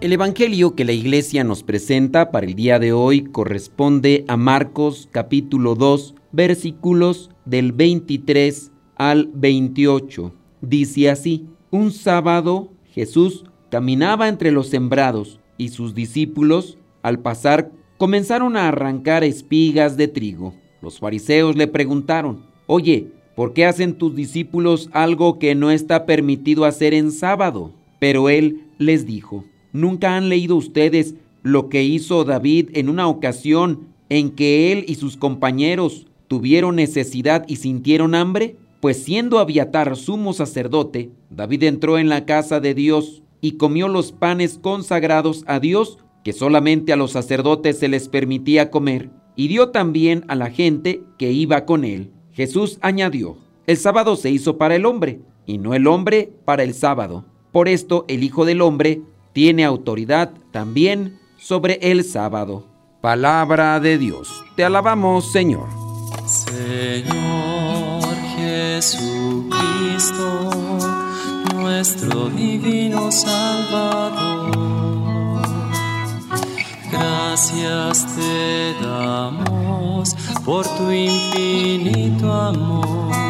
El Evangelio que la iglesia nos presenta para el día de hoy corresponde a Marcos capítulo 2 versículos del 23 al 28. Dice así, un sábado Jesús caminaba entre los sembrados y sus discípulos, al pasar, comenzaron a arrancar espigas de trigo. Los fariseos le preguntaron, oye, ¿por qué hacen tus discípulos algo que no está permitido hacer en sábado? Pero él les dijo, ¿Nunca han leído ustedes lo que hizo David en una ocasión en que él y sus compañeros tuvieron necesidad y sintieron hambre? Pues siendo Abiatar sumo sacerdote, David entró en la casa de Dios y comió los panes consagrados a Dios que solamente a los sacerdotes se les permitía comer, y dio también a la gente que iba con él. Jesús añadió, el sábado se hizo para el hombre, y no el hombre para el sábado. Por esto el Hijo del Hombre tiene autoridad también sobre el sábado. Palabra de Dios. Te alabamos, Señor. Señor Jesucristo, nuestro divino Salvador. Gracias te damos por tu infinito amor.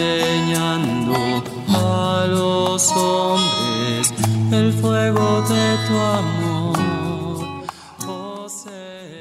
enseñando a los hombres el fuego de tu amor. Oh,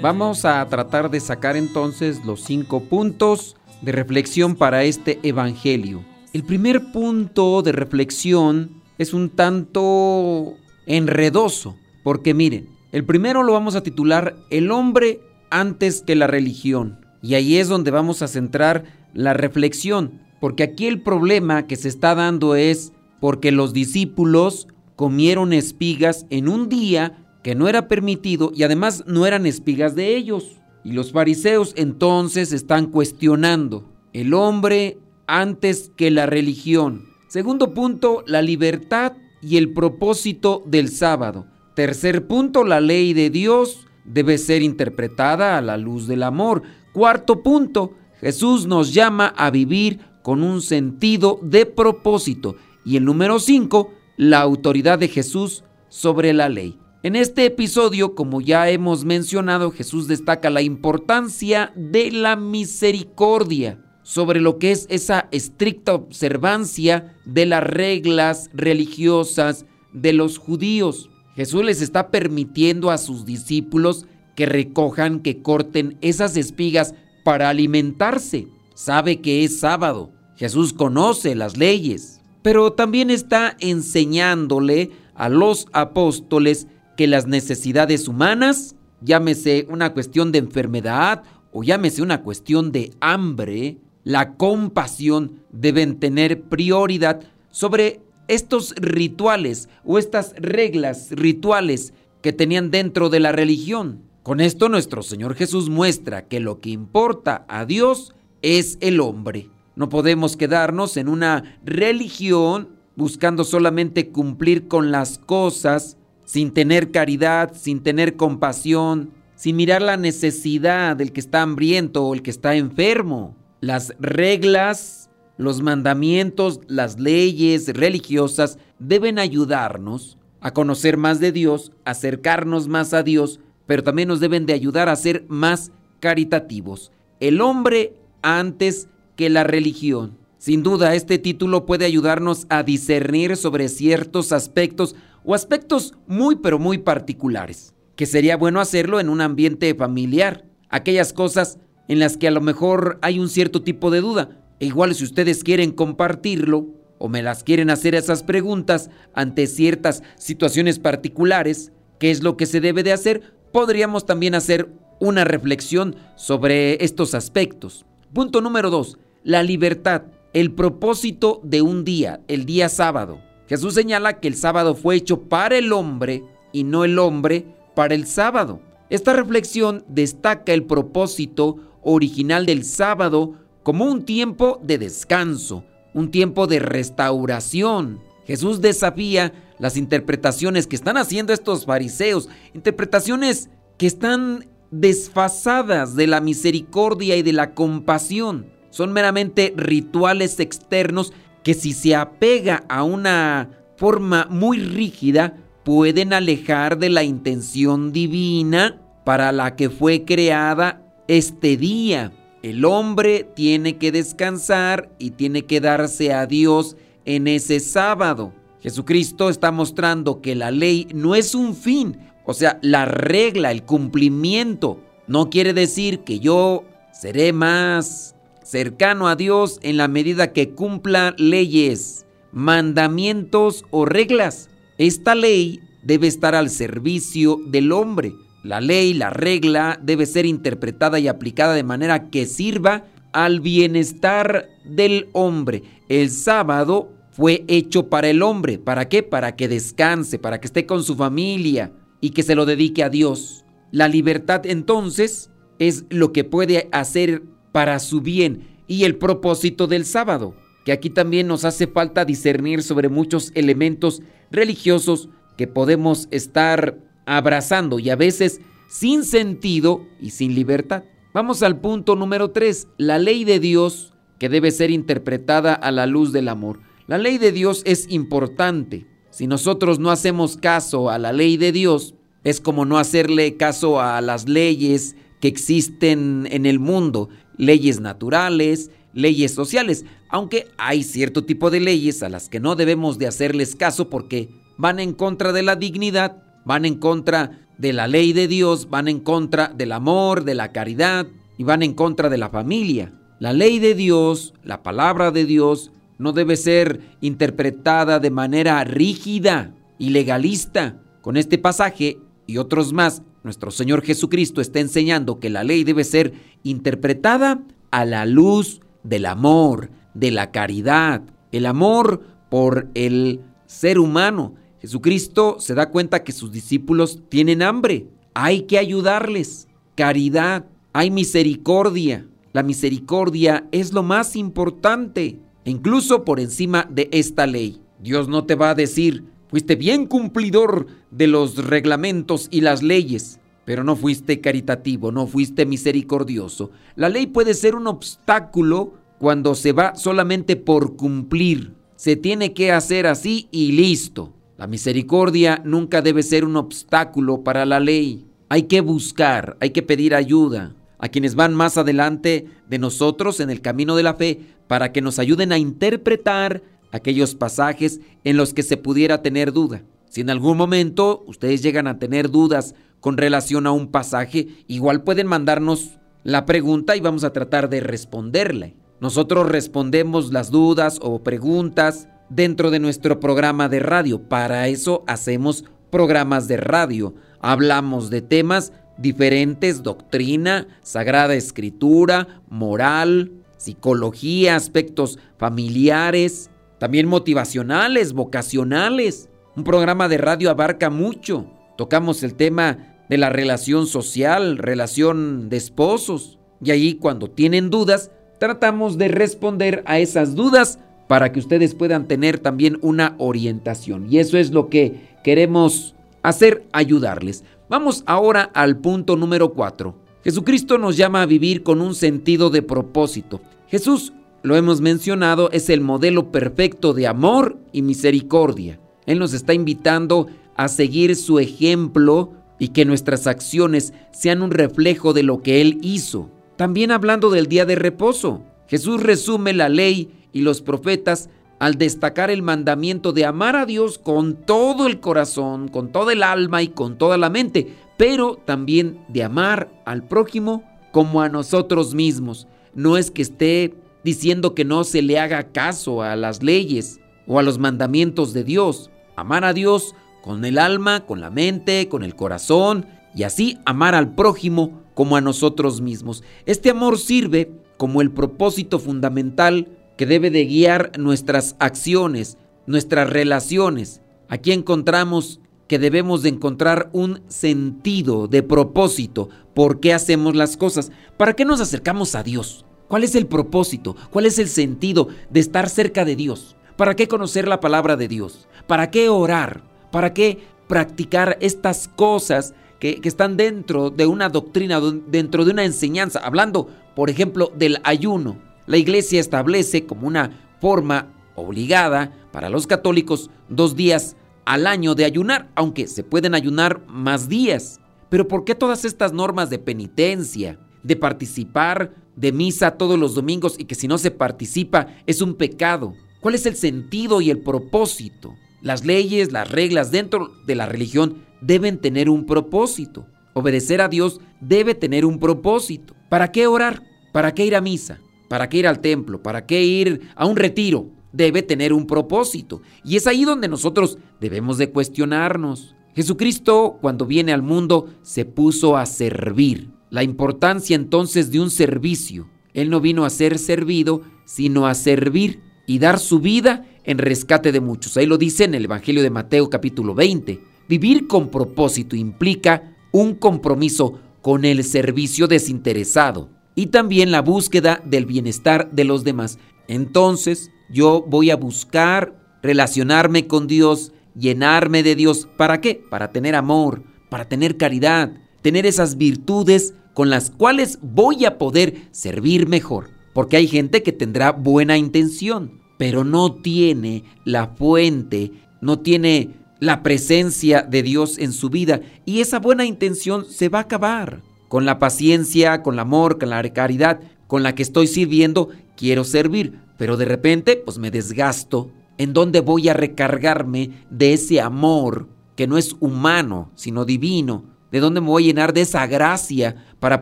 Vamos a tratar de sacar entonces los cinco puntos de reflexión para este Evangelio. El primer punto de reflexión es un tanto enredoso, porque miren, el primero lo vamos a titular El hombre antes que la religión. Y ahí es donde vamos a centrar la reflexión, porque aquí el problema que se está dando es porque los discípulos comieron espigas en un día que no era permitido y además no eran espigas de ellos. Y los fariseos entonces están cuestionando el hombre antes que la religión. Segundo punto, la libertad y el propósito del sábado. Tercer punto, la ley de Dios debe ser interpretada a la luz del amor. Cuarto punto, Jesús nos llama a vivir con un sentido de propósito. Y el número 5, la autoridad de Jesús sobre la ley. En este episodio, como ya hemos mencionado, Jesús destaca la importancia de la misericordia sobre lo que es esa estricta observancia de las reglas religiosas de los judíos. Jesús les está permitiendo a sus discípulos que recojan, que corten esas espigas para alimentarse. Sabe que es sábado. Jesús conoce las leyes. Pero también está enseñándole a los apóstoles que las necesidades humanas, llámese una cuestión de enfermedad o llámese una cuestión de hambre, la compasión deben tener prioridad sobre estos rituales o estas reglas rituales que tenían dentro de la religión. Con esto nuestro Señor Jesús muestra que lo que importa a Dios es el hombre. No podemos quedarnos en una religión buscando solamente cumplir con las cosas sin tener caridad, sin tener compasión, sin mirar la necesidad del que está hambriento o el que está enfermo. Las reglas, los mandamientos, las leyes religiosas deben ayudarnos a conocer más de Dios, acercarnos más a Dios, pero también nos deben de ayudar a ser más caritativos. El hombre antes que la religión. Sin duda, este título puede ayudarnos a discernir sobre ciertos aspectos o aspectos muy pero muy particulares, que sería bueno hacerlo en un ambiente familiar, aquellas cosas en las que a lo mejor hay un cierto tipo de duda. E igual si ustedes quieren compartirlo o me las quieren hacer esas preguntas ante ciertas situaciones particulares, ¿qué es lo que se debe de hacer? Podríamos también hacer una reflexión sobre estos aspectos. Punto número dos, la libertad, el propósito de un día, el día sábado. Jesús señala que el sábado fue hecho para el hombre y no el hombre para el sábado. Esta reflexión destaca el propósito original del sábado como un tiempo de descanso, un tiempo de restauración. Jesús desafía las interpretaciones que están haciendo estos fariseos, interpretaciones que están desfasadas de la misericordia y de la compasión. Son meramente rituales externos que si se apega a una forma muy rígida, pueden alejar de la intención divina para la que fue creada este día. El hombre tiene que descansar y tiene que darse a Dios en ese sábado. Jesucristo está mostrando que la ley no es un fin, o sea, la regla, el cumplimiento. No quiere decir que yo seré más cercano a Dios en la medida que cumpla leyes, mandamientos o reglas. Esta ley debe estar al servicio del hombre. La ley, la regla, debe ser interpretada y aplicada de manera que sirva al bienestar del hombre. El sábado fue hecho para el hombre. ¿Para qué? Para que descanse, para que esté con su familia y que se lo dedique a Dios. La libertad entonces es lo que puede hacer para su bien y el propósito del sábado, que aquí también nos hace falta discernir sobre muchos elementos religiosos que podemos estar abrazando y a veces sin sentido y sin libertad. Vamos al punto número 3, la ley de Dios que debe ser interpretada a la luz del amor. La ley de Dios es importante. Si nosotros no hacemos caso a la ley de Dios, es como no hacerle caso a las leyes que existen en el mundo, leyes naturales, leyes sociales, aunque hay cierto tipo de leyes a las que no debemos de hacerles caso porque van en contra de la dignidad, van en contra de la ley de Dios, van en contra del amor, de la caridad y van en contra de la familia. La ley de Dios, la palabra de Dios, no debe ser interpretada de manera rígida y legalista. Con este pasaje y otros más, nuestro Señor Jesucristo está enseñando que la ley debe ser interpretada a la luz del amor, de la caridad, el amor por el ser humano. Jesucristo se da cuenta que sus discípulos tienen hambre, hay que ayudarles. Caridad, hay misericordia. La misericordia es lo más importante incluso por encima de esta ley. Dios no te va a decir, fuiste bien cumplidor de los reglamentos y las leyes, pero no fuiste caritativo, no fuiste misericordioso. La ley puede ser un obstáculo cuando se va solamente por cumplir. Se tiene que hacer así y listo. La misericordia nunca debe ser un obstáculo para la ley. Hay que buscar, hay que pedir ayuda a quienes van más adelante de nosotros en el camino de la fe para que nos ayuden a interpretar aquellos pasajes en los que se pudiera tener duda. Si en algún momento ustedes llegan a tener dudas con relación a un pasaje, igual pueden mandarnos la pregunta y vamos a tratar de responderle. Nosotros respondemos las dudas o preguntas dentro de nuestro programa de radio. Para eso hacemos programas de radio. Hablamos de temas diferentes, doctrina, sagrada escritura, moral, psicología, aspectos familiares, también motivacionales, vocacionales. Un programa de radio abarca mucho. Tocamos el tema de la relación social, relación de esposos. Y ahí cuando tienen dudas, tratamos de responder a esas dudas para que ustedes puedan tener también una orientación. Y eso es lo que queremos hacer, ayudarles. Vamos ahora al punto número 4. Jesucristo nos llama a vivir con un sentido de propósito. Jesús, lo hemos mencionado, es el modelo perfecto de amor y misericordia. Él nos está invitando a seguir su ejemplo y que nuestras acciones sean un reflejo de lo que Él hizo. También hablando del día de reposo, Jesús resume la ley y los profetas al destacar el mandamiento de amar a Dios con todo el corazón, con toda el alma y con toda la mente, pero también de amar al prójimo como a nosotros mismos. No es que esté diciendo que no se le haga caso a las leyes o a los mandamientos de Dios. Amar a Dios con el alma, con la mente, con el corazón y así amar al prójimo como a nosotros mismos. Este amor sirve como el propósito fundamental que debe de guiar nuestras acciones, nuestras relaciones. Aquí encontramos que debemos de encontrar un sentido de propósito. ¿Por qué hacemos las cosas? ¿Para qué nos acercamos a Dios? ¿Cuál es el propósito? ¿Cuál es el sentido de estar cerca de Dios? ¿Para qué conocer la palabra de Dios? ¿Para qué orar? ¿Para qué practicar estas cosas que, que, están dentro de una doctrina, dentro de una enseñanza? Hablando, por ejemplo, del ayuno. La iglesia establece como una forma obligada para los católicos dos días al año de ayunar, aunque se pueden ayunar más días. Pero ¿por qué todas estas normas de penitencia, de participar de misa todos los domingos y que si no se participa es un pecado? ¿Cuál es el sentido y el propósito? Las leyes, las reglas dentro de la religión deben tener un propósito. Obedecer a Dios debe tener un propósito. ¿Para qué orar? ¿Para qué ir a misa? ¿Para qué ir al templo? ¿Para qué ir a un retiro? Debe tener un propósito. Y es ahí donde nosotros debemos de cuestionarnos. Jesucristo, cuando viene al mundo, se puso a servir. La importancia entonces de un servicio. Él no vino a ser servido, sino a servir y dar su vida en rescate de muchos. Ahí lo dice en el Evangelio de Mateo capítulo 20. Vivir con propósito implica un compromiso con el servicio desinteresado y también la búsqueda del bienestar de los demás. Entonces yo voy a buscar relacionarme con Dios, llenarme de Dios. ¿Para qué? Para tener amor, para tener caridad, tener esas virtudes con las cuales voy a poder servir mejor. Porque hay gente que tendrá buena intención, pero no tiene la fuente, no tiene la presencia de Dios en su vida y esa buena intención se va a acabar con la paciencia, con el amor, con la caridad con la que estoy sirviendo, quiero servir, pero de repente pues me desgasto. ¿En dónde voy a recargarme de ese amor que no es humano, sino divino? ¿De dónde me voy a llenar de esa gracia para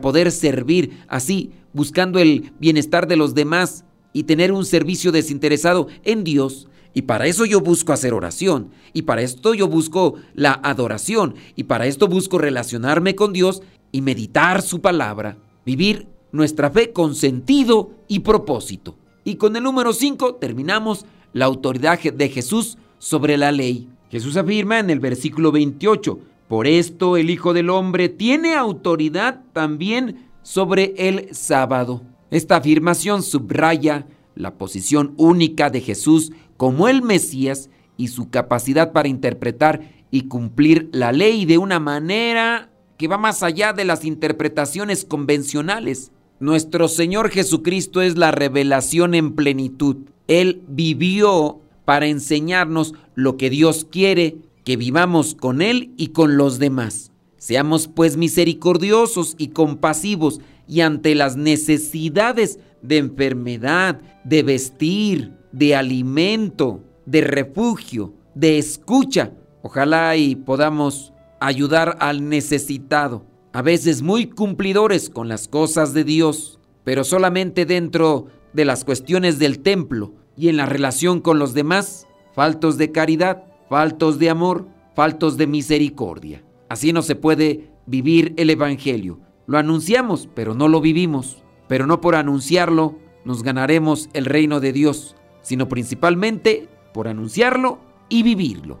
poder servir así, buscando el bienestar de los demás y tener un servicio desinteresado en Dios? Y para eso yo busco hacer oración. Y para esto yo busco la adoración. Y para esto busco relacionarme con Dios y meditar su palabra, vivir nuestra fe con sentido y propósito. Y con el número 5 terminamos la autoridad de Jesús sobre la ley. Jesús afirma en el versículo 28, por esto el Hijo del Hombre tiene autoridad también sobre el sábado. Esta afirmación subraya la posición única de Jesús como el Mesías y su capacidad para interpretar y cumplir la ley de una manera que va más allá de las interpretaciones convencionales. Nuestro Señor Jesucristo es la revelación en plenitud. Él vivió para enseñarnos lo que Dios quiere que vivamos con Él y con los demás. Seamos pues misericordiosos y compasivos y ante las necesidades de enfermedad, de vestir, de alimento, de refugio, de escucha. Ojalá y podamos ayudar al necesitado, a veces muy cumplidores con las cosas de Dios, pero solamente dentro de las cuestiones del templo y en la relación con los demás, faltos de caridad, faltos de amor, faltos de misericordia. Así no se puede vivir el Evangelio. Lo anunciamos, pero no lo vivimos. Pero no por anunciarlo nos ganaremos el reino de Dios, sino principalmente por anunciarlo y vivirlo.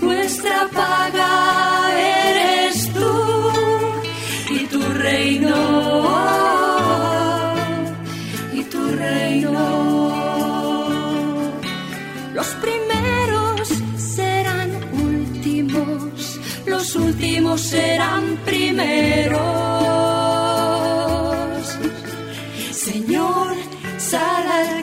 nuestra paga eres tú y tu reino. Y tu reino. Los primeros serán últimos, los últimos serán primeros. Señor, sal al